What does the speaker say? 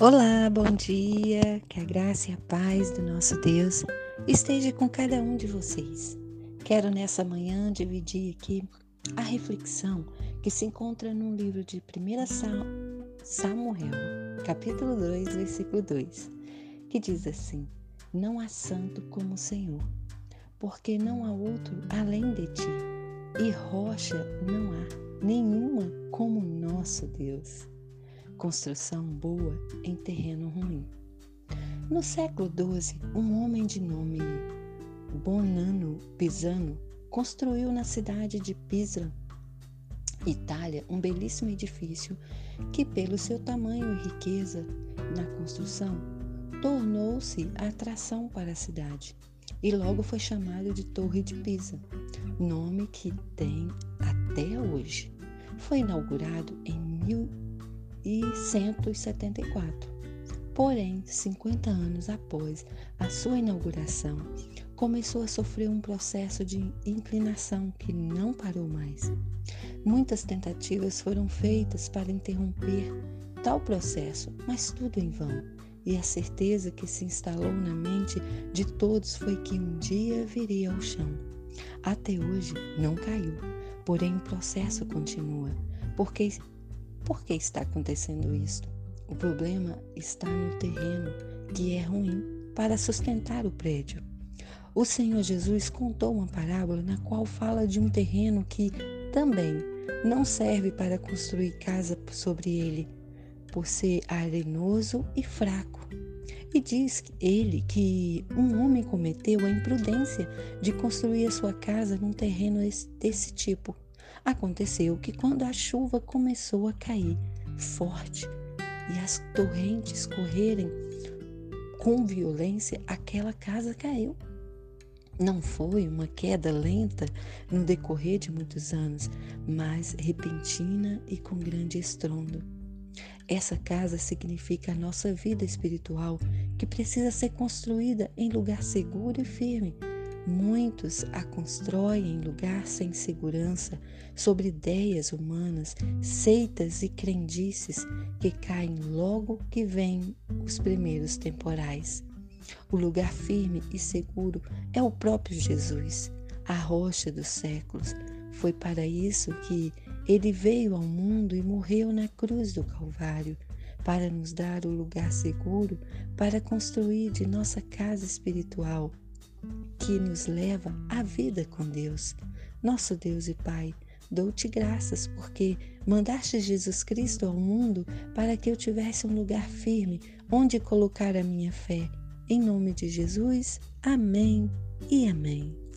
Olá, bom dia. Que a graça e a paz do nosso Deus esteja com cada um de vocês. Quero nessa manhã dividir aqui a reflexão que se encontra no livro de 1 Samuel, capítulo 2, versículo 2, que diz assim: Não há santo como o Senhor, porque não há outro além de ti, e rocha não há nenhuma como nosso Deus construção boa em terreno ruim. No século XII, um homem de nome Bonanno Pisano construiu na cidade de Pisa, Itália, um belíssimo edifício que, pelo seu tamanho e riqueza na construção, tornou-se atração para a cidade e logo foi chamado de Torre de Pisa, nome que tem até hoje. Foi inaugurado em 1174. Porém, 50 anos após a sua inauguração, começou a sofrer um processo de inclinação que não parou mais. Muitas tentativas foram feitas para interromper tal processo, mas tudo em vão. E a certeza que se instalou na mente de todos foi que um dia viria ao chão. Até hoje não caiu, porém o processo continua, porque por que está acontecendo isto? O problema está no terreno que é ruim para sustentar o prédio. O Senhor Jesus contou uma parábola na qual fala de um terreno que também não serve para construir casa sobre ele, por ser arenoso e fraco. E diz ele que um homem cometeu a imprudência de construir a sua casa num terreno desse tipo. Aconteceu que quando a chuva começou a cair forte e as torrentes correrem com violência, aquela casa caiu. Não foi uma queda lenta no decorrer de muitos anos, mas repentina e com grande estrondo. Essa casa significa a nossa vida espiritual, que precisa ser construída em lugar seguro e firme, Muitos a constroem em lugar sem segurança, sobre ideias humanas, seitas e crendices que caem logo que vêm os primeiros temporais. O lugar firme e seguro é o próprio Jesus, a rocha dos séculos. Foi para isso que ele veio ao mundo e morreu na cruz do Calvário, para nos dar o lugar seguro para construir de nossa casa espiritual que nos leva à vida com Deus. Nosso Deus e Pai, dou-te graças porque mandaste Jesus Cristo ao mundo para que eu tivesse um lugar firme onde colocar a minha fé. Em nome de Jesus, amém e amém.